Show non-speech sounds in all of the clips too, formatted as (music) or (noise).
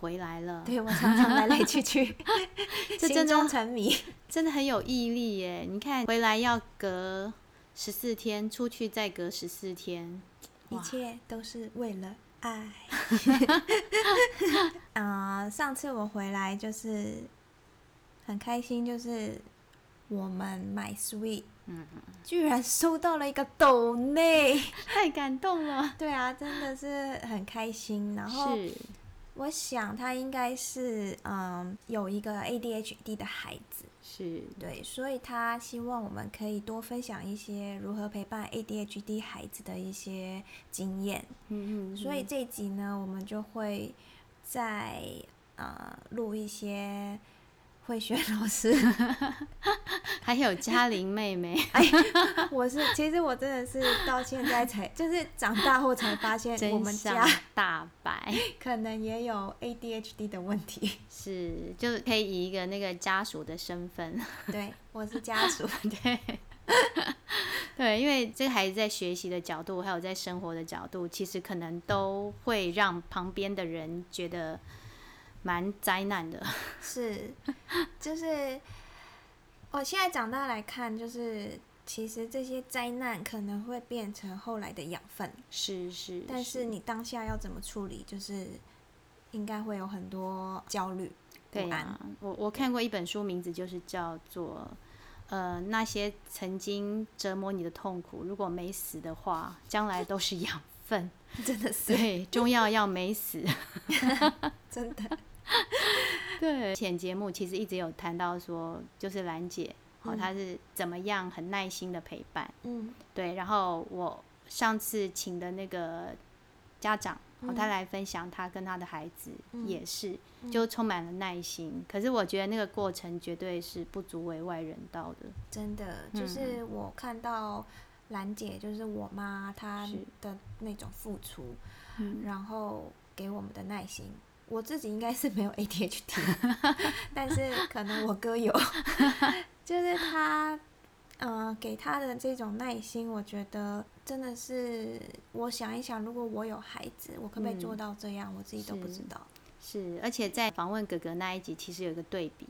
回来了。(laughs) 对我常常来来去去，(laughs) 这真中沉迷。(laughs) 真的很有毅力耶！你看，回来要隔十四天，出去再隔十四天，一切都是为了爱。啊、上次我回来就是很开心，就是我们买 sweet，嗯，居然收到了一个抖内。太感动了。对啊，真的是很开心。然后是，我想他应该是嗯有一个 ADHD 的孩子，是，对，所以他希望我们可以多分享一些如何陪伴 ADHD 孩子的一些经验。嗯嗯，所以这一集呢，我们就会在呃录一些慧轩老师，(laughs) 还有嘉玲妹妹，(laughs) 我是其实我真的是到现在才 (laughs) 就是长大后才发现我真们相家大白，可能也有 ADHD 的问题。是，就是可以以一个那个家属的身份，对，我是家属。对。对，因为这个孩子在学习的角度，还有在生活的角度，其实可能都会让旁边的人觉得蛮灾难的。(laughs) 是，就是我现在长大来看，就是其实这些灾难可能会变成后来的养分，是是，但是你当下要怎么处理，就是应该会有很多焦虑。对啊，我我看过一本书，名字就是叫做呃那些曾经折磨你的痛苦，如果没死的话，将来都是养分。(laughs) 真的是，对，中药要没死。(laughs) 真的，(laughs) 对，前节目其实一直有谈到说，就是兰姐，哦，嗯她是怎么样很耐心的陪伴。嗯对，然后我上次请的那个家长，哦，他来分享他跟他的孩子嗯也是，就充满了耐心。可是我觉得那个过程绝对是不足为外人道的。真的，嗯就是我看到兰姐，就是我妈她的那种付出，嗯然后给我们的耐心。我自己应该是没有 ADHD，(laughs) 但是可能我哥有，(laughs) 就是他，呃，给他的这种耐心，我觉得真的是，我想一想，如果我有孩子，我可不可以做嗯到这样，我自己都不知道。是，而且在访问哥哥那一集，其实有一个对比。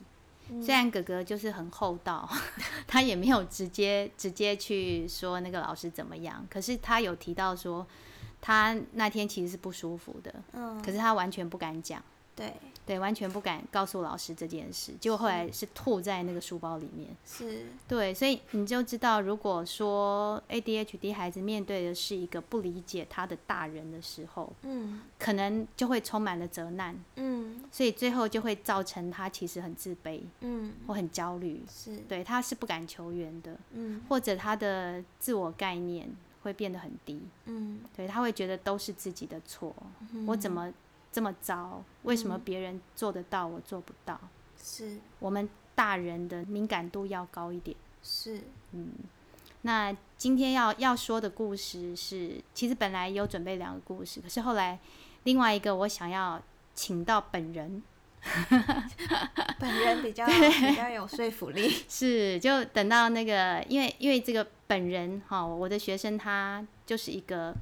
嗯虽然哥哥就是很厚道，(laughs) 他也没有直接直接去说那个老师怎么样，可是他有提到说，他那天其实是不舒服的，嗯，可是他完全不敢讲，对，对，完全不敢告诉老师这件事，结果后来是吐在那个书包里面。是，对，所以你就知道，如果说 ADHD 孩子面对的是一个不理解他的大人的时候，嗯。可能就会充满了责难，嗯。所以最后就会造成他其实很自卑嗯，或很焦虑。是，对，他是不敢求援的，嗯。或者他的自我概念会变得很低。嗯，对，他会觉得都是自己的错，嗯我怎么这么糟？为什么嗯别人做得到，我做不到？是我们大人的敏感度要高一点。是，嗯，那今天要要说的故事是，其实本来有准备两个故事，可是后来另外一个我想要请到本人，(laughs) 本人比较比较有说服力。(laughs) 是就等到那个，因为因为这个本人哈，我的学生他就是一个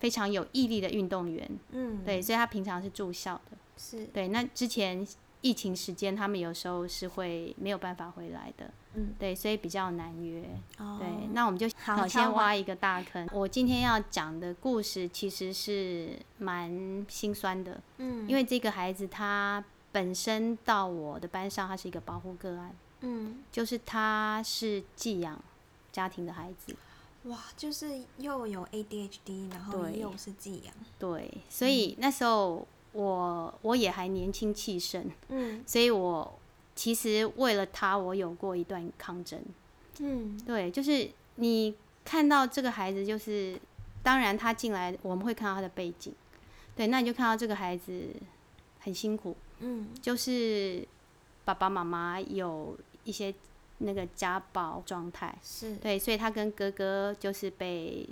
非常有毅力的运动员，嗯，对，，所以他平常是住校的，是，对，那之前。疫情时间，他们有时候是会没有办法回来的，嗯，对，所以比较难约。哦。对，那我们就好好先挖一个大坑。我今天要讲的故事其实是蛮心酸的，嗯，因为这个孩子他本身到我的班上，他是一个保护个案，嗯，就是他是寄养家庭的孩子，哇，就是又有 ADHD，然后又是寄养，对，所以那时候我我也还年轻气盛，嗯。所以我其实为了他，我有过一段抗争。嗯。对，就是你看到这个孩子，就是当然他进来，我们会看到他的背景，对，那你就看到这个孩子很辛苦，嗯。就是爸爸妈妈有一些那个家暴状态，是，对，所以他跟哥哥就是被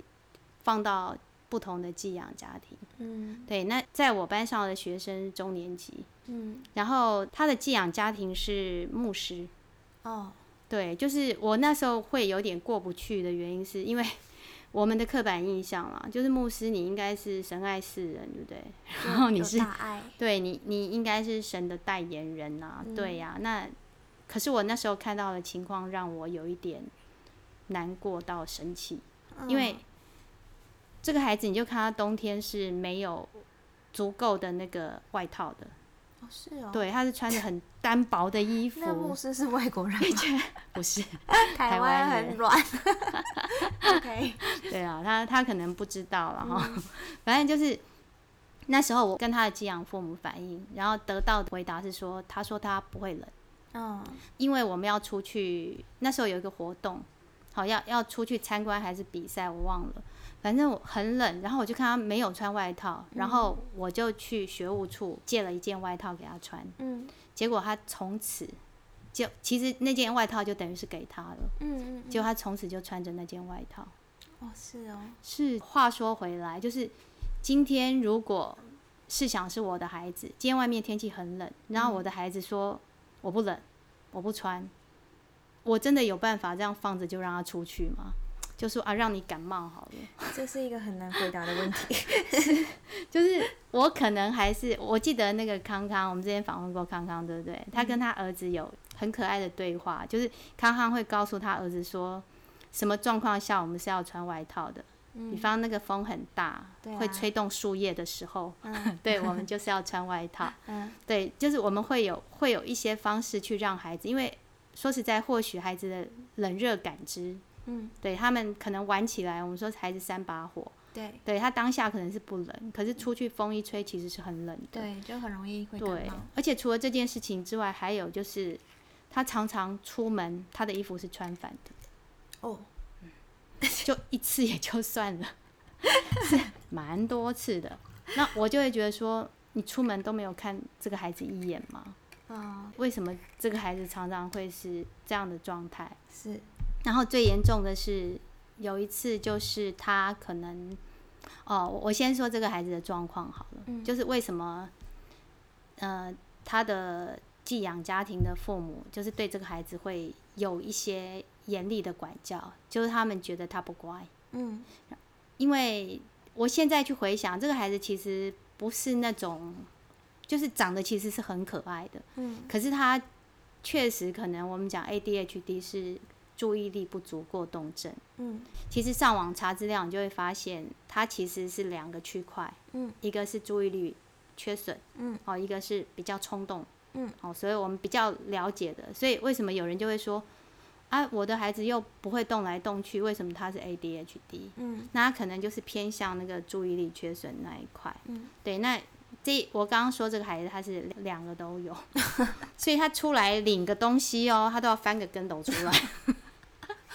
放到不同的寄养家庭，嗯。对，那在我班上的学生中年级，嗯。然后他的寄养家庭是牧师，哦。对，就是我那时候会有点过不去的原因，是因为我们的刻板印象啦，就是牧师你应该是神爱世人，对不对？(laughs) 然后你是大爱，对你，你应该是神的代言人呐、嗯。对呀、那可是我那时候看到的情况让我有一点难过到生气，因为嗯这个孩子你就看他冬天是没有足够的那个外套的，哦是哦，对，他是穿着很单薄的衣 (laughs) 那牧服，师是外国人吗，(laughs) 不是，(laughs) 台湾很软，OK，对啊，他他可能不知道了哈，嗯反正就是。那时候我跟他的寄养父母反映，然后得到的回答是说，他说他不会冷。嗯因为我们要出去，那时候有一个活动，好要要出去参观还是比赛，我忘了。反正我很冷，然后我就看他没有穿外套，然后我就去学务处借了一件外套给他穿，嗯结果他从此就其实那件外套就等于是给他了，嗯嗯，结果他从此就穿着那件外套。哦是哦，是话说回来，就是今天如果试想是我的孩子，今天外面天气很冷，然后我的孩子说我不冷，我不穿，我真的有办法这样放着就让他出去吗？就说啊，让你感冒好了。这是一个很难回答的问题。(laughs) 就是我可能还是我记得那个康康，我们之前访问过康康，对不对？他跟他儿子有很可爱的对话，就是康康会告诉他儿子说，什么状况下我们是要穿外套的。比方那个风很大，会吹动树叶的时候，嗯 (laughs) 对我们就是要穿外套。嗯 (laughs) 对，就是我们会有会有一些方式去让孩子，因为说实在，或许孩子的冷热感知，嗯，对他们可能玩起来，我们说孩子三把火，对对他当下可能是不冷，可是出去风一吹，其实是很冷的。对，就很容易会感对。，而且除了这件事情之外，还有就是他常常出门，他的衣服是穿反的，哦，就一次也就算了，是蛮多次的。那我就会觉得说，你出门都没有看这个孩子一眼吗？嗯为什么这个孩子常常会是这样的状态？是，然后最严重的是有一次，就是他可能，哦，我我先说这个孩子的状况好了，嗯就是为什么，呃，他的寄养家庭的父母就是对这个孩子会有一些严厉的管教，就是他们觉得他不乖，嗯因为我现在去回想，这个孩子其实不是那种，就是长得其实是很可爱的，嗯可是他确实可能我们讲 ADHD 是注意力不足过动症。嗯其实上网查资料，你就会发现它其实是两个区块，嗯一个是注意力缺损，嗯，哦，一个是比较冲动，嗯，哦，所以我们比较了解的，所以为什么有人就会说，啊，我的孩子又不会动来动去，为什么他是 ADHD？嗯那他可能就是偏向那个注意力缺损那一块。嗯，对，那这我刚刚说这个孩子他是两个都有，(laughs) 所以他出来领个东西哦，他都要翻个跟斗出来。(laughs)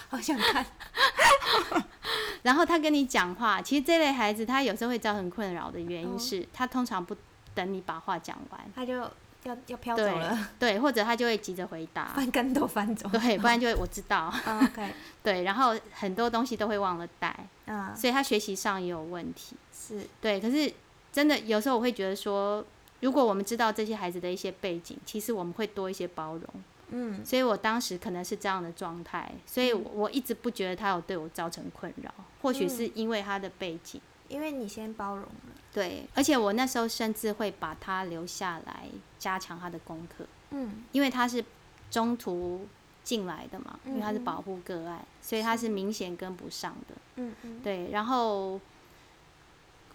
好想看。(laughs) 然后他跟你讲话，其实这类孩子他有时候会造成困扰的原因哦是、他通常不等你把话讲完，他就要要飘走对了，对，或者他就会急着回答，翻跟头翻走。对，不然就会我知道，(laughs) (laughs) 对，然后很多东西都会忘了带，嗯，所以他学习上也有问题。是，对，可是真的有时候我会觉得说，如果我们知道这些孩子的一些背景，其实我们会多一些包容。嗯所以我当时可能是这样的状态，所以我我一直不觉得他有对我造成困扰，或许是因为他的背景。因为你先包容了。对，而且我那时候甚至会把他留下来加强他的功课，嗯因为他是中途进来的嘛，因为他是保护个案，所以他是明显跟不上的。嗯嗯对，然后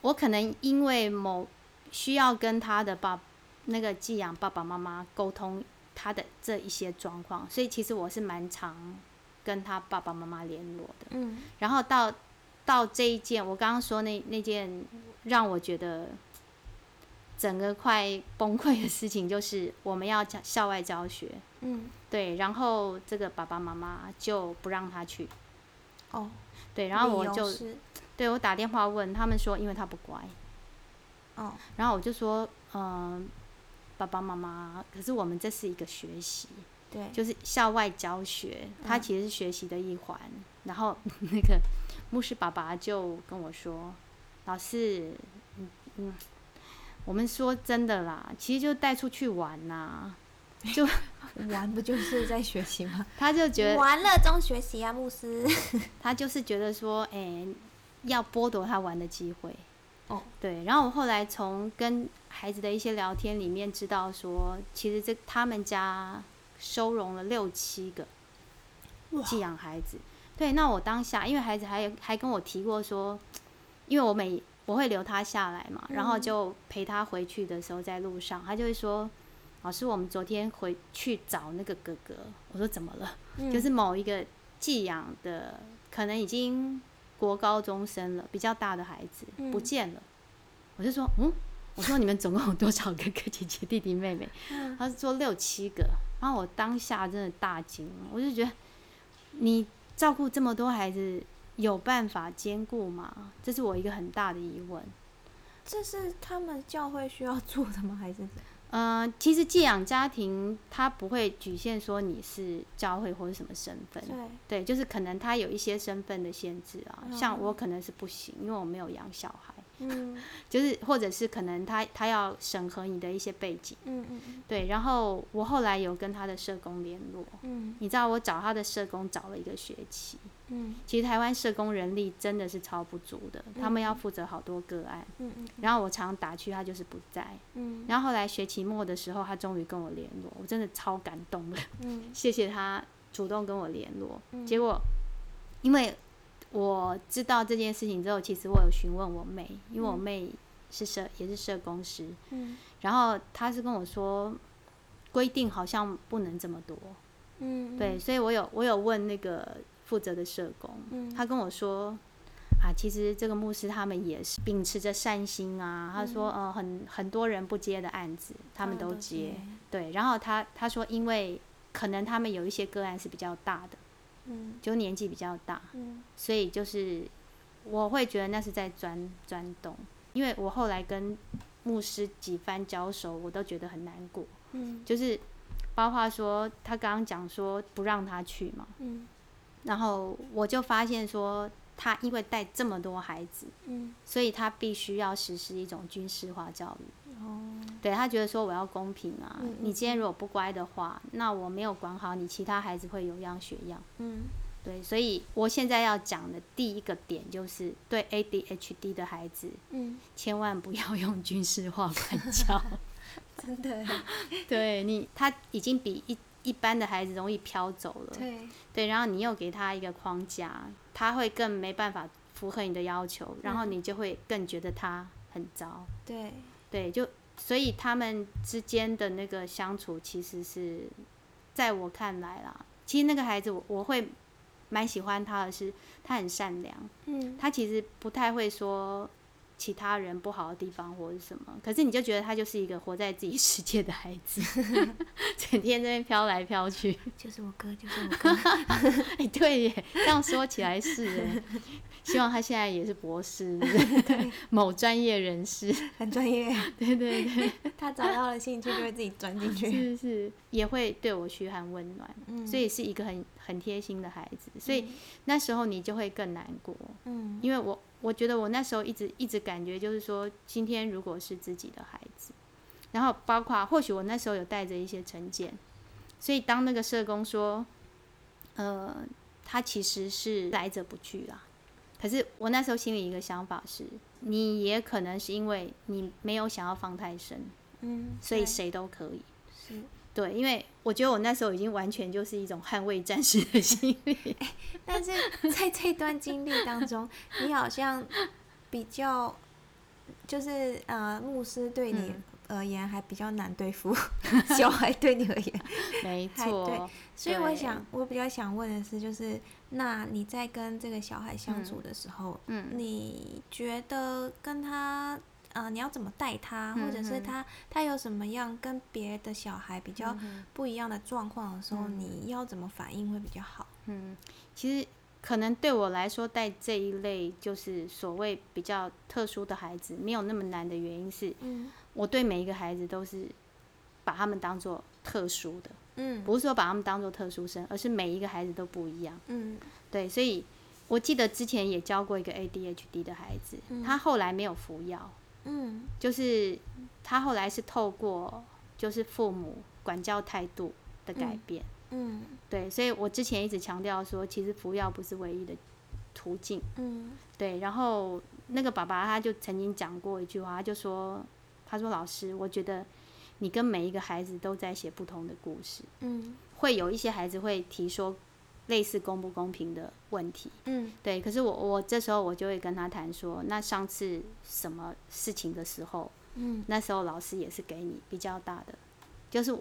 我可能因为某需要跟他的爸那个寄养爸爸妈妈沟通他的这一些状况，所以其实我是蛮常跟他爸爸妈妈联络的。嗯。然后到到这一件，我刚刚说那那件让我觉得整个快崩溃的事情，就是我们要教校外教学，嗯，对，然后这个爸爸妈妈就不让他去，哦，对，然后我就对我打电话问他们说，因为他不乖，哦，然后我就说，嗯、爸爸妈妈，可是我们这是一个学习，对，就是校外教学，它嗯其实是学习的一环。然后 (laughs) 那个牧师爸爸就跟我说：“老师，嗯嗯，我们说真的啦，其实就带出去玩呐、(laughs) 玩不就是在学习吗？(laughs) 他就觉得，玩乐中学习啊，牧师。他就是觉得说，哎、要剥夺他玩的机会。哦，对，然后我后来从跟孩子的一些聊天里面知道说，其实这他们家收容了六七个寄养孩子。对，那我当下因为孩子还有还跟我提过说，因为我每我会留他下来嘛，然后就陪他回去的时候在路上，他就会说，老师，我们昨天回去找那个哥哥，我说怎么了？就是某一个寄养的，可能已经国高中生了，比较大的孩子不见了。我就说，嗯，我说你们总共有多少哥哥姐姐弟弟妹妹？(laughs) 他说六七个。然后我当下真的大惊，我就觉得你照顾这么多孩子，有办法兼顾吗？这是我一个很大的疑问。这是他们教会需要做的吗？还是？嗯，其实寄养家庭它不会局限说你是教会或者什么身份，对，就是可能他有一些身份的限制啊，像我可能是不行，因为我没有养小孩。嗯，(laughs) 就是或者是可能他他要审核你的一些背景，嗯嗯。对，然后我后来有跟他的社工联络，嗯，你知道我找他的社工找了一个学期，嗯，其实台湾社工人力真的是超不足的，他们要负责好多个案，嗯嗯，然后我常打去他就是不在，嗯，然后后来学期末的时候他终于跟我联络，我真的超感动的，嗯，(laughs) 谢谢他主动跟我联络，结果因为。我知道这件事情之后，其实我有询问我妹，因为我妹是社也是社工师，嗯，然后他是跟我说，规定好像不能这么多，嗯，对，所以我有我有问那个负责的社工，嗯，他跟我说，啊，其实这个牧师他们也是秉持着善心啊，他说，呃，很很多人不接的案子，他们都接，对，然后他他说，因为可能他们有一些个案是比较大的。嗯，就年纪比较大，嗯，所以就是我会觉得那是在钻钻洞，因为我后来跟牧师几番交手，我都觉得很难过，嗯，就是包括说他刚刚讲说不让他去嘛，嗯，然后我就发现说他因为带这么多孩子，嗯，所以他必须要实施一种军事化教育。哦，对他觉得说我要公平啊，你今天如果不乖的话，那我没有管好你，其他孩子会有样学样。嗯，对，所以我现在要讲的第一个点就是对 ADHD 的孩子，嗯，千万不要用军事化管教，(laughs) 真的，(laughs) 对你他已经比一一般的孩子容易飘走了。对，对，然后你又给他一个框架，他会更没办法符合你的要求，然后你就会更觉得他很糟。对。对，就所以他们之间的那个相处，其实是在我看来啦，其实那个孩子我我会蛮喜欢他的是，他很善良，嗯，他其实不太会说其他人不好的地方或者什么，可是你就觉得他就是一个活在自己世界的孩子，(laughs) 整天在那边飘来飘去，就是我哥，就是我哥，(laughs) 哎，对耶，这样说起来是哎。希望他现在也是博士，对。某专业人士，很专业。对对对，他找到了兴趣就会自己钻进去，是是，也会对我嘘寒问暖，嗯，所以是一个很很贴心的孩子。所以那时候你就会更难过，嗯，因为我我觉得我那时候一直一直感觉就是说，今天如果是自己的孩子，然后包括或许我那时候有带着一些成见，所以当那个社工说，呃，他其实是来者不拒啦。可是我那时候心里一个想法是，你也可能是因为你没有想要放太深，嗯，所以谁都可以，是，对，因为我觉得我那时候已经完全就是一种捍卫战士的心理，(laughs) 但是在这段经历当中，你好像比较，就是呃，牧师对你。而言还比较难对付，(laughs) 小孩对你而言，(laughs) 没错。对，所以我想，我比较想问的是，就是那你在跟这个小孩相处的时候，嗯，你觉得跟他，呃，你要怎么带他，或者是他他有什么样跟别的小孩比较不一样的状况的时候，你要怎么反应会比较好？嗯，其实可能对我来说，带这一类就是所谓比较特殊的孩子，没有那么难的原因是，嗯。我对每一个孩子都是把他们当做特殊的，嗯，不是说把他们当做特殊生，而是每一个孩子都不一样，嗯，对，所以我记得之前也教过一个 ADHD 的孩子，他后来没有服药，嗯，就是他后来是透过就是父母管教态度的改变，嗯，对，所以我之前一直强调说，其实服药不是唯一的途径。嗯。对，然后那个爸爸他就曾经讲过一句话，他就说：“他说老师，我觉得你跟每一个孩子都在写不同的故事，嗯。会有一些孩子会提说类似公不公平的问题。嗯对，可是我我这时候我就会跟他谈说，那上次什么事情的时候，嗯那时候老师也是给你比较大的，就是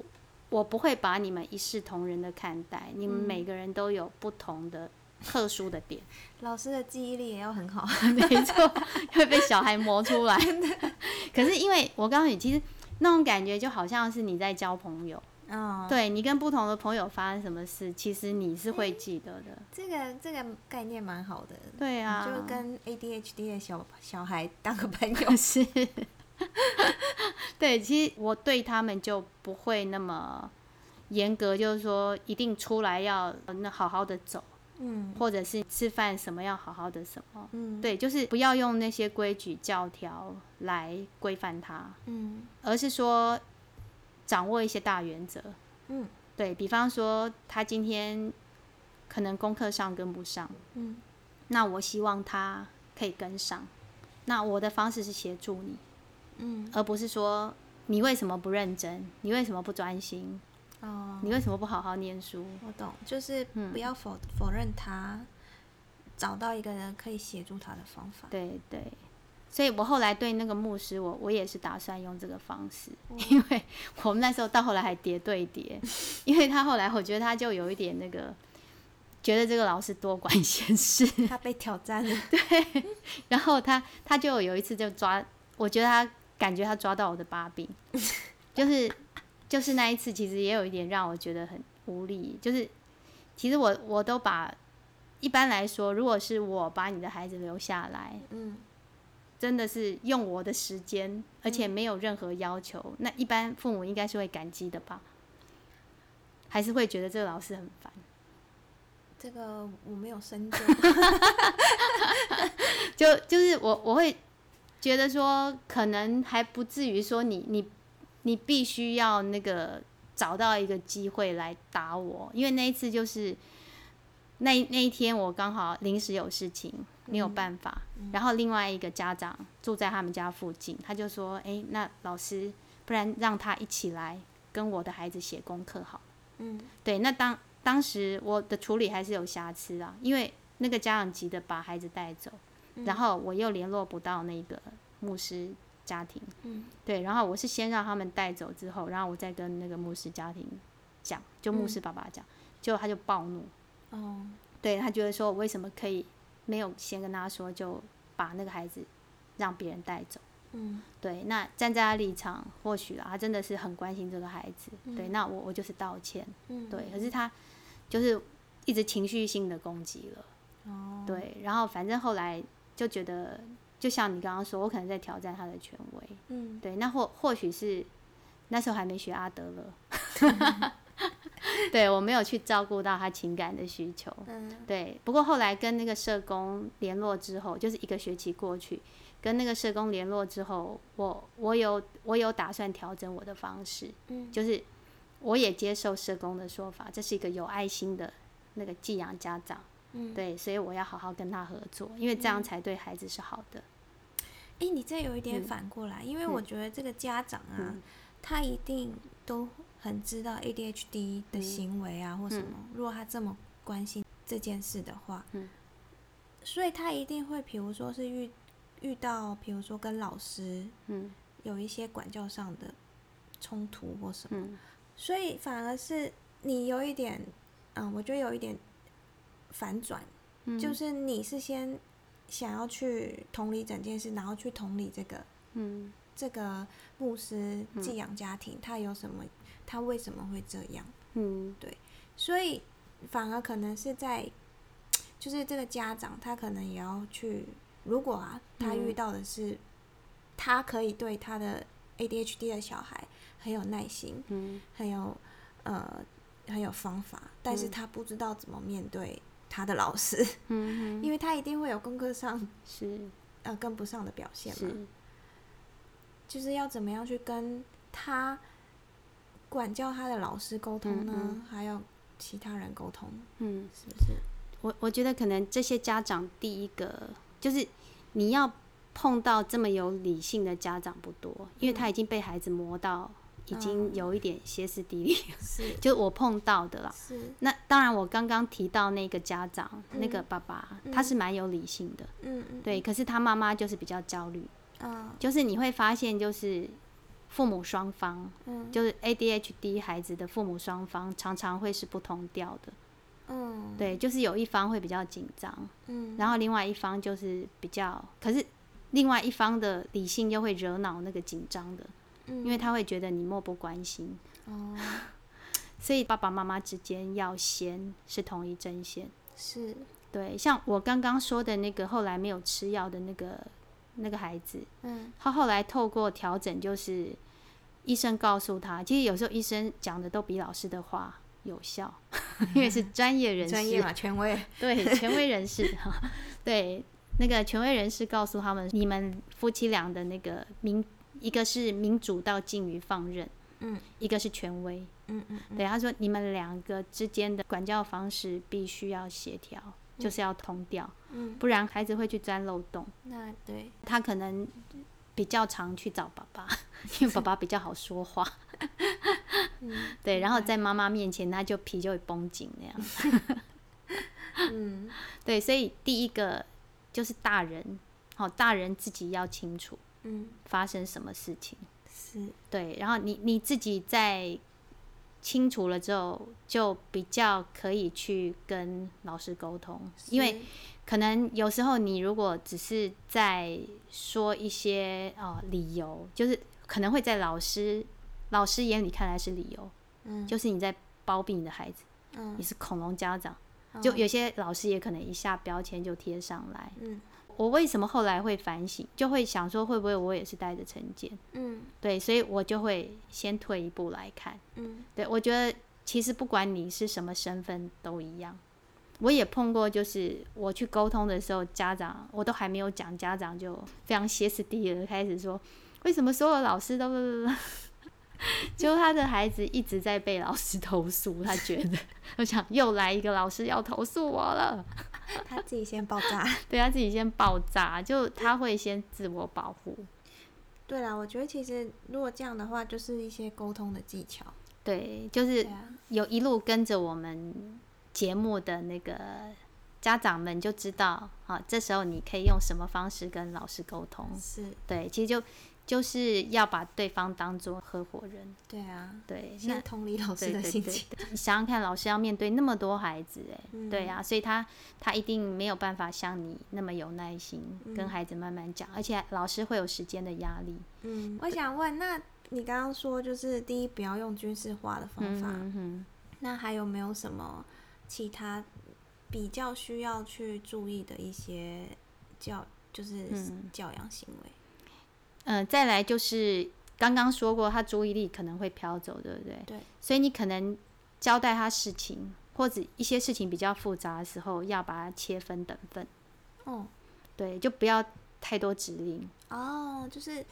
我不会把你们一视同仁的看待，你们嗯每个人都有不同的特殊的点。(laughs) ”老师的记忆力也要很好。(laughs) 没错，会被小孩磨出来。(laughs) 可是因为我告诉你，其实那种感觉就好像是你在交朋友，嗯，对你跟不同的朋友发生什么事，其实你是会记得的。这个这个概念蛮好的。对啊，就跟 ADHD 的小小孩当个朋友。(laughs) 是，(laughs) 对，其实我对他们就不会那么严格，就是说一定出来要那好好的走，嗯或者是吃饭什么要好好的什么。嗯，对，就是不要用那些规矩教条来规范他。嗯而是说掌握一些大原则。嗯对比方说，他今天可能功课上跟不上，嗯那我希望他可以跟上。那我的方式是协助你，嗯而不是说你为什么不认真，你为什么不专心，哦，你为什么不好好念书？我懂，就是嗯不要否否认他，找到一个人可以协助他的方法。对对，所以我后来对那个牧师，我我也是打算用这个方式，哦 (laughs) 因为我们那时候到后来还叠对叠，因为他后来我觉得他就有一点那个，觉得这个老师多管闲事，(laughs) 他被挑战了。对然后他他就有一次就抓，我觉得他感觉他抓到我的把柄，就是就是那一次其实也有一点让我觉得很无力，就是其实我我都把一般来说，如果是我把你的孩子留下来，嗯真的是用我的时间，而且没有任何要求，那一般父母应该是会感激的吧？还是会觉得这个老师很烦？这个我没有深究。(laughs) 就就是我我会觉得说，可能还不至于说你你你必须要那个找到一个机会来打我，因为那一次就是那那一天我刚好临时有事情没有办法，然后另外一个家长住在他们家附近，他就说：“诶，那老师，不然让他一起来跟我的孩子写功课好。”嗯。对，那当当时我的处理还是有瑕疵啊，因为那个家长急的把孩子带走，然后我又联络不到那个牧师家庭，嗯。对，然后我是先让他们带走之后，然后我再跟那个牧师家庭讲，就牧师爸爸讲，结果他就暴怒，哦。对他觉得说我为什么可以没有先跟他说就把那个孩子让别人带走。嗯对，那站在他立场，或许啊，他真的是很关心这个孩子。对，那我我就是道歉。嗯对，可是他就是一直情绪性的攻击了。哦对，然后反正后来就觉得，就像你刚刚说，我可能在挑战他的权威。嗯对，那或或许是那时候还没学阿德勒，(laughs) (laughs) 对我没有去照顾到他情感的需求。嗯。对，不过后来跟那个社工联络之后，就是一个学期过去，跟那个社工联络之后，我我有我有打算调整我的方式，嗯。就是我也接受社工的说法，这是一个有爱心的那个寄养家长，嗯，对，所以我要好好跟他合作，因为这样才对孩子是好的。哎、你这有一点嗯。反过来，因为我觉得这个家长啊，他一定都很知道 ADHD 的嗯。行为啊、或什么。如果他这么关心这件事的话，嗯。所以他一定会，比如说是遇遇到，比如说跟老师嗯。有一些管教上的冲突或什么，嗯。所以反而是你有一点，嗯，我觉得有一点反转，嗯，就是你是先想要去同理整件事，然后去同理这个嗯。这个牧师寄养家庭，他有什么，他为什么会这样？嗯。对所以反而可能是在，就是这个家长他可能也要去，如果啊，他遇到的是，他可以对他的 ADHD 的小孩很有耐心，嗯很有呃很有方法，但是嗯。他不知道怎么面对他的老师，嗯 (laughs) 嗯，因为他一定会有功课上是。呃跟不上的表现嘛。就是要怎么样去跟他管教他的老师沟通呢？嗯还有其他人沟通，嗯。是不是？我我觉得可能这些家长第一个就是你要碰到这么有理性的家长不多，因为他已经被孩子磨到已经有一点歇斯底里，是 (laughs) 就我碰到的啦。是，那当然，我刚刚提到那个家长，那个嗯爸爸，他是蛮有理性的，嗯嗯，对。可是他妈妈就是比较焦虑，嗯就是你会发现，就是父母双方，嗯。就是 ADHD 孩子的父母双方常常会是不同调的，嗯，对，就是有一方会比较紧张，嗯，然后另外一方就是比较，可是另外一方的理性又会惹恼那个紧张的，因因为他会觉得你漠不关心，哦。(laughs) 所以爸爸妈妈之间要先是同一阵线。是。对，像我刚刚说的那个后来没有吃药的那个那个孩子，嗯。他后来透过调整，就是医生告诉他，其实有时候医生讲的都比老师的话有效，因为是 (laughs) 专业人士，专业嘛，权威，对，权威人士 (laughs) 哈，对，那个权威人士告诉他们，你们夫妻俩的那个民，一个是民主到近于放任，嗯一个是权威。嗯嗯对，他说你们两个之间的管教方式必须要协调，就是要通掉，嗯，不然孩子会去钻漏洞。那对，他可能比较常去找爸爸，(laughs) 因为爸爸比较好说话。(laughs) 嗯 (laughs) 对，然后在妈妈面前，他就皮就会绷紧那样。嗯对，所以第一个就是大人，好、大人自己要清楚嗯发生什么事情。是，对，然后你你自己在清楚了之后，就比较可以去跟老师沟通，因为可能有时候你如果只是在说一些呃理由，就是可能会在老师老师眼里看来是理由，嗯。就是你在包庇你的孩子，嗯。你是恐龙家长，就有些老师也可能一下标签就贴上来。嗯我为什么后来会反省，就会想说会不会我也是带着成见？嗯对，所以我就会先退一步来看。嗯对我觉得其实不管你是什么身份都一样。我也碰过，就是我去沟通的时候，家长我都还没有讲，家长就非常歇斯底里的开始说，为什么所有老师都，(laughs) 就他的孩子一直在被老师投诉，他觉得，(laughs) 我想又来一个老师要投诉我了，(laughs) 他自己先爆炸。(laughs) 对他自己先爆炸，就他会先自我保护，对啦，我觉得其实如果这样的话，就是一些沟通的技巧。对，就是有一路跟着我们节目的那个家长们就知道，啊，这时候你可以用什么方式跟老师沟通。是，对，其实就就是要把对方当做合伙人。对啊，对，那先同理老师的心情。对，你想想看，老师要面对那么多孩子，哎、嗯对啊，所以他他一定没有办法像你那么有耐心跟嗯孩子慢慢讲，而且老师会有时间的压力。嗯，我想问，那你刚刚说就是第一不要用军事化的方法，那还有没有什么其他比较需要去注意的一些教，就是嗯教养行为？嗯、再来就是刚刚说过，他注意力可能会飘走，对不对？对。所以你可能交代他事情，或者一些事情比较复杂的时候，要把它切分等份，哦对，就不要太多指令。哦，就是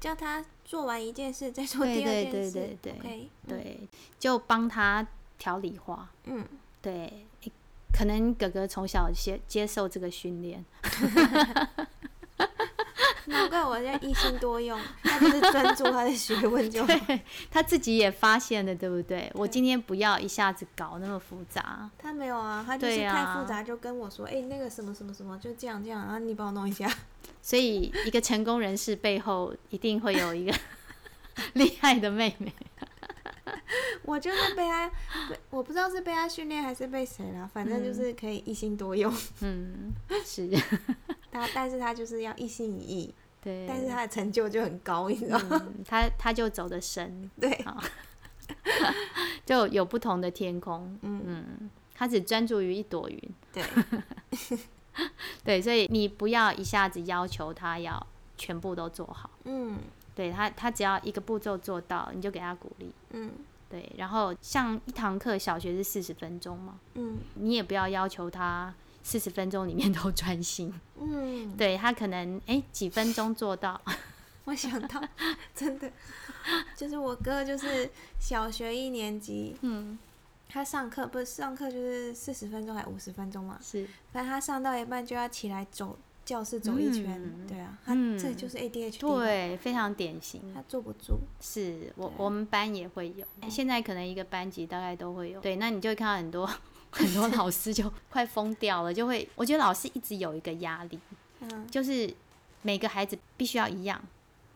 叫他做完一件事再做对第二对对件事。对对 OK，嗯，对，就帮他条理化。嗯，对，可能哥哥从小接接受这个训练，(laughs) (laughs) 难怪我现在一心多用，他就是专注他的学问就好。(laughs) 他自己也发现了，对不对？我今天不要一下子搞那么复杂。他没有啊，他就是太复杂，就跟我说，哎、那个什么什么什么，就这样这样，然后你帮我弄一下。(laughs) 所以，一个成功人士背后一定会有一个厉害的妹妹。我就是被他，被我不知道是被他训练还是被谁啦，反正就是可以一心多用。嗯，是，他，但是他就是要一心一意，对。但是他的成就就很高，你知道吗？嗯，他他就走得深，(laughs) 对，(laughs) 就有不同的天空。嗯，嗯，他只专注于一朵云。对，(laughs) 对，所以你不要一下子要求他要全部都做好。嗯对他，他只要一个步骤做到，你就给他鼓励。嗯对，然后像一堂课，小学是四十分钟嘛，嗯你也不要要求他四十分钟里面都专心。嗯，对他可能哎几分钟做到，(laughs) 我想到，真的，就是我哥就是小学一年级，嗯。他上课不是上课就是四十分钟还五十分钟嘛，是，反正他上到一半就要起来走教室走一圈，嗯。对啊，他嗯。这就是 ADHD，吧，对，非常典型。他坐不住，是我我们班也会有，嗯。现在可能一个班级大概都会有。对，那你就会看到很多很多老师就快疯掉了，就会我觉得老师一直有一个压力，嗯，就是每个孩子必须要一样。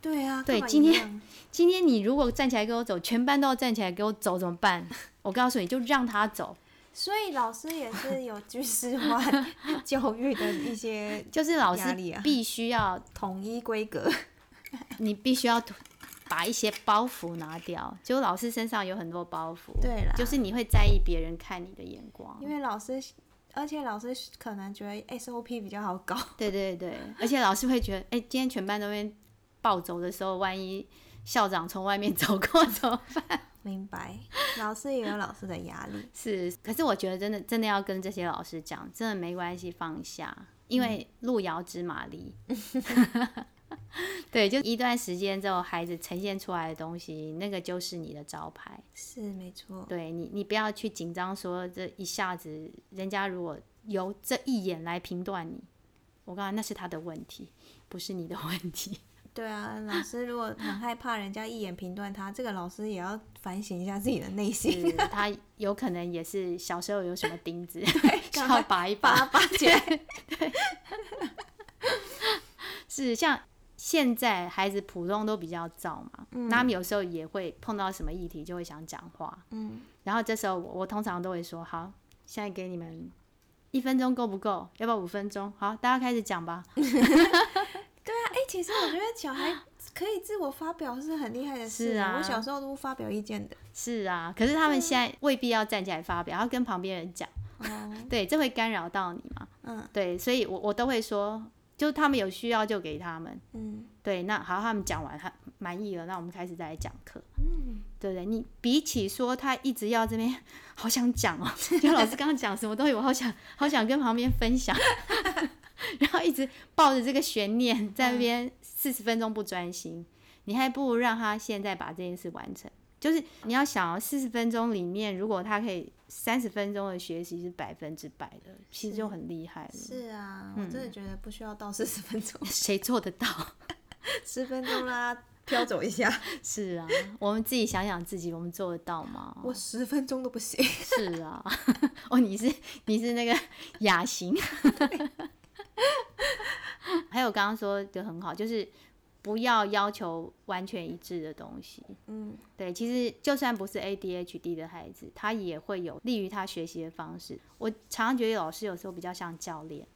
对啊，对今天今天你如果站起来给我走，全班都要站起来给我走怎么办？(laughs) 我告诉你，就让他走，所以老师也是有军事化 (laughs) 教育的一些 (laughs) 就是老师必须要，统一规格，你必须要把一些包袱拿掉。就老师身上有很多包袱，对啦，就是你会在意别人看你的眼光。因为老师，而且老师可能觉得 SOP 比较好搞，(laughs) 对对对，而且老师会觉得，哎、今天全班都被暴走的时候，万一校长从外面走过怎么办？明白？老师也有老师的压力，(laughs) 是，可是我觉得真的真的要跟这些老师讲，真的没关系，放下，因为路遥知马力。对，就一段时间之后，孩子呈现出来的东西，那个就是你的招牌。是没错，对你，你不要去紧张，说这一下子人家如果由这一眼来评断你，我告诉你，那是他的问题，不是你的问题。(laughs) 对啊，老师如果很害怕人家一眼评断他，这个老师也要反省一下自己的内心，(laughs) 他有可能也是小时候有什么钉子，(laughs) 需要拔一拔。拔起来。是像现在孩子普通都比较躁嘛，那他们有时候也会碰到什么议题就会想讲话，嗯，然后这时候我我通常都会说，好，现在给你们一分钟够不够？要不要五分钟？好，大家开始讲吧。(laughs) 对啊哎、其实我觉得小孩可以自我发表是很厉害的事是啊我小时候都不发表意见的。是啊，可是他们现在未必要站起来发表，要跟旁边人讲，哦，对，这会干扰到你嘛？嗯对，所以我我都会说，就他们有需要就给他们。嗯对，那好，他们讲完，他满意了，那我们开始再来讲课，嗯，对不对？你比起说他一直要这边，好想讲哦，(laughs) (laughs) 就老师刚刚讲什么东西，我好想好想跟旁边分享，(laughs) 然后一直抱着这个悬念在那边四十分钟不专心，你还不如让他现在把这件事完成。就是你要想哦，四十分钟里面，如果他可以三十分钟的学习是百分之百的，其实就很厉害了。是啊，嗯我真的觉得不需要到四十分钟，谁做得到？十分钟啦，飘走一下。(laughs) 是啊，我们自己想想自己，我们做得到吗？我十分钟都不行。(laughs) 是啊，(laughs) 哦，你是你是那个雅型，还有刚刚说的很好，就是不要要求完全一致的东西。嗯，对，其实就算不是 ADHD 的孩子，他也会有利于他学习的方式。我常常觉得老师有时候比较像教练，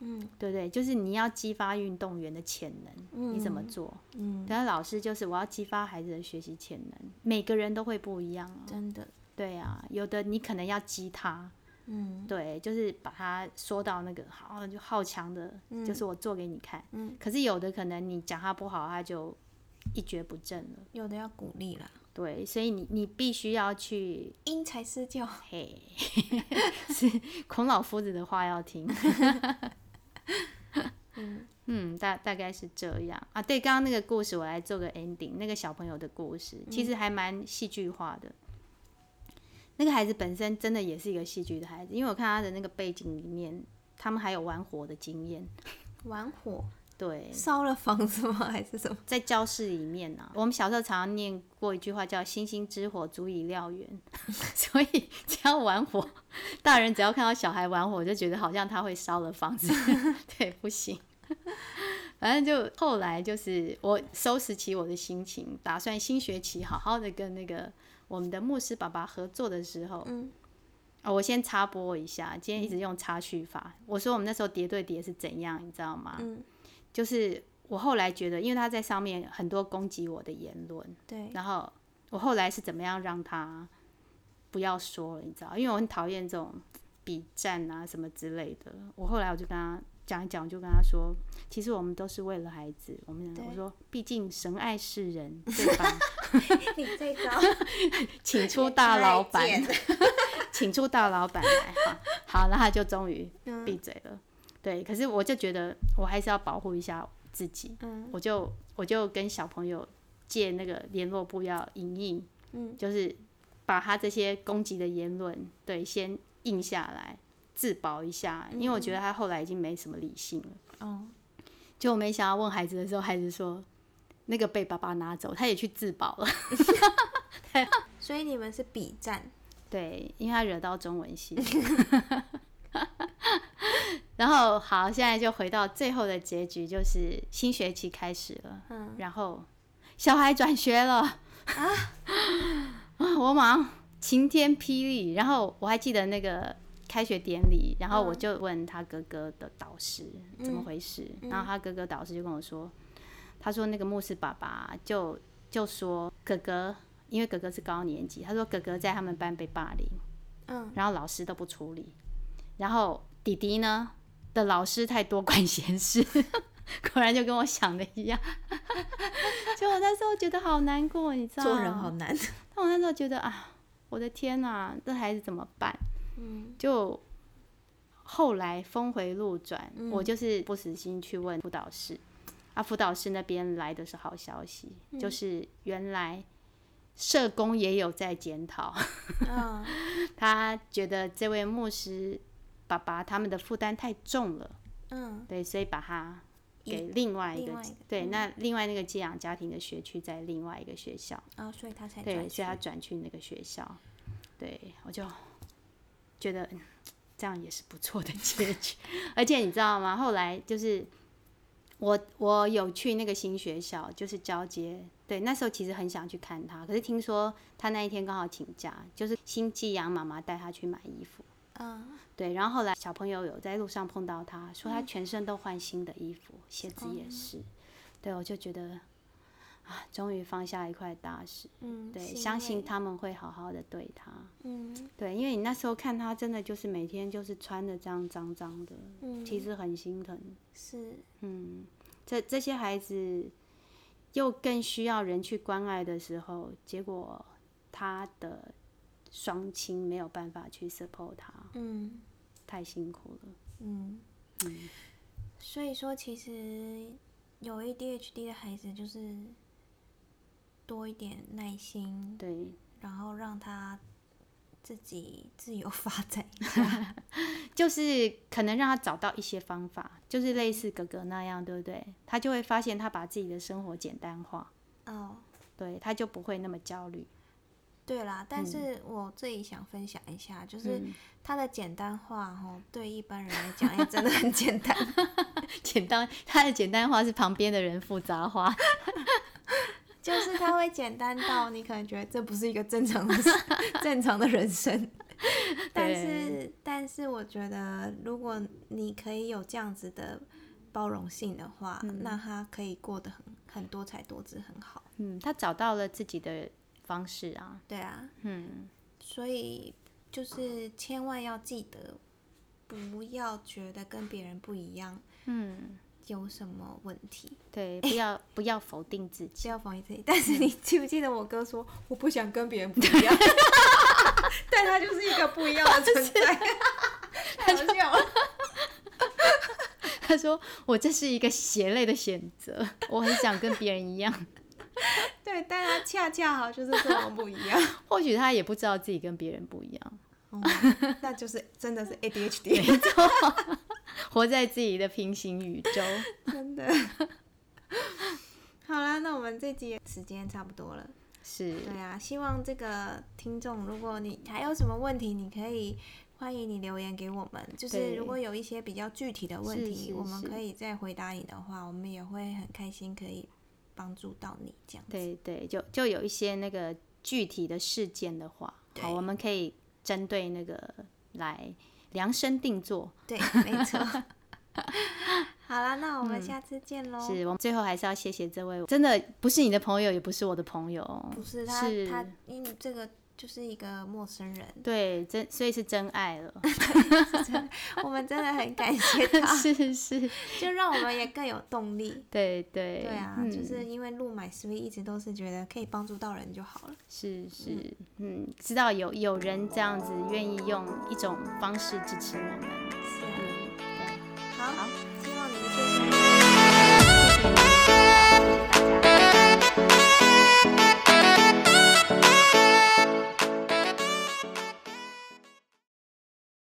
嗯，对不对？就是你要激发运动员的潜能，你怎么做？嗯，但是老师就是我要激发孩子的学习潜能，每个人都会不一样啊。真的，对啊，有的你可能要激他，嗯对，就是把他说到那个好就好强的，就是我做给你看。嗯，可是有的可能你讲他不好，他就一蹶不振了。有的要鼓励啦，对，所以你你必须要去，因材施教。嘿，(laughs) 是孔老夫子的话要听。(laughs) 嗯嗯，大大概是这样啊。对，刚刚那个故事我来做个 ending，那个小朋友的故事其实还蛮戏剧化的。那个孩子本身真的也是一个戏剧的孩子，因为我看他的那个背景里面，他们还有玩火的经验。玩火对，烧了房子吗？(laughs) 还是什么？在教室里面呢、我们小时候常常念过一句话，叫“星星之火足以燎原”，(laughs) 所以只要玩火，大人只要看到小孩玩火，就觉得好像他会烧了房子，(laughs) 对，不行。反正就后来就是我收拾起我的心情，打算新学期好好的跟那个我们的牧师爸爸合作的时候，嗯啊、我先插播一下，今天一直用插叙法。我说我们那时候叠对叠是怎样，你知道吗？嗯，就是我后来觉得，因为他在上面很多攻击我的言论，对，然后我后来是怎么样让他不要说了，你知道？因为我很讨厌这种比战啊什么之类的。我后来我就跟他讲一讲，我就跟他说，其实我们都是为了孩子。我们对我说，毕竟神爱世人，(laughs) 对吧？你这招 (laughs) 请出大老板 (laughs) 请出大老板来。好，好，那他就终于嗯闭嘴了。对，可是我就觉得我还是要保护一下自己。嗯我就我就跟小朋友借那个联络簿要影印，嗯就是把他这些攻击的言论，对，先印下来，自保一下，因为我觉得他后来已经没什么理性了。哦，就我没想到问孩子的时候，孩子说那个被爸爸拿走，他也去自保了。(laughs) 所以你们是比战，对，因为他惹到中文系。(laughs) 然后好，现在就回到最后的结局，就是新学期开始了，嗯。然后小孩转学了啊，(laughs) 我马上晴天霹雳。然后我还记得那个开学典礼，然后我就问他哥哥的导师怎么回事，然后他哥哥导师就跟我说，他说那个牧师爸爸就就说哥哥，因为哥哥是高年级，他说哥哥在他们班被霸凌，嗯，然后老师都不处理，然后弟弟呢的老师太多管闲事，(laughs) 果然就跟我想的一样。(laughs) 就我那时候觉得好难过，你知道吗？做人好难，(laughs) 但我那时候觉得啊，我的天呐，这孩子怎么办？嗯。就后来峰回路转，嗯。我就是不死心去问辅导室，啊，辅导室那边来的是好消息，嗯。就是原来社工也有在检讨。嗯。(laughs) 他觉得这位牧师爸爸他们的负担太重了，嗯。对，所以把他移给另外一个对，嗯那另外那个寄养家庭的学区在另外一个学校，然后所以他才对，转所以他转去那个学校，对我就觉得嗯这样也是不错的结局，(laughs) 而且你知道吗？后来就是我我有去那个新学校，就是交接。对，那时候其实很想去看他，可是听说他那一天刚好请假，就是新寄养妈妈带他去买衣服。嗯对，然后后来小朋友有在路上碰到他，说他全身都换新的衣服，鞋子也是。对，我就觉得啊，终于放下一块大石。嗯，对，相信他们会好好的对他。嗯对，因为你那时候看他，真的就是每天就是穿的这样脏脏的，嗯，其实很心疼。是嗯，这这些孩子又更需要人去关爱的时候，结果他的双亲没有办法去 support 他，嗯太辛苦了。嗯，嗯，所以说其实有 ADHD 的孩子就是多一点耐心，对，然后让他自己自由发展一下。(laughs) 就是可能让他找到一些方法，就是类似哥哥那样，对不对？他就会发现他把自己的生活简单化，哦，对，他就不会那么焦虑。对啦，但是我这里想分享一下，就是嗯它的简单化哈，对一般人来讲也真的很简单。(laughs) 简单，他的简单化是旁边的人复杂化。(laughs) 就是它会简单到你可能觉得这不是一个正常的事 (laughs) 正常的人生，但是但是我觉得如果你可以有这样子的包容性的话，那他可以过得很很多彩多姿，很好。嗯，他找到了自己的方式啊。对啊，嗯，所以就是千万要记得，不要觉得跟别人不一样嗯，有什么问题，对，不要不要否定自己。(laughs) 不要否定自己。但是你记不记得我哥说，我不想跟别人不一样，(laughs) 但他就是一个不一样的存在，太好笑了。他说：“ (laughs) 我这是一个血泪的选择，我很想跟别人一样。(laughs) 对，但他恰恰好就是这么不一样，(laughs) 或许他也不知道自己跟别人不一样，哦那就是真的是 ADHD，没错，活在自己的平行宇宙。(laughs) 真的。好啦，那我们这集时间差不多了。是，对啊，希望这个听众，如果你还有什么问题，你可以欢迎你留言给我们。就是如果有一些比较具体的问是题，我们可以再回答你的话，我们也会很开心可以帮助到你这样子。对对，就就有一些那个具体的事件的话，好，我们可以针对那个来量身定做。对，没错。(laughs) 好啦，那我们下次见喽。是我们最后还是要谢谢这位，真的不是你的朋友，也不是我的朋友，不是他，是他因为这个就是一个陌生人，对，真所以是真爱了。(laughs) 我们真的很感谢 (laughs) 他，是是，就让我们也更有动力。对对。对啊，嗯。就是因为录买 s w 一直都是觉得可以帮助到人就好了。是是，嗯，知道有有人这样子愿意用一种方式支持我们，是啊，嗯，对，好，好，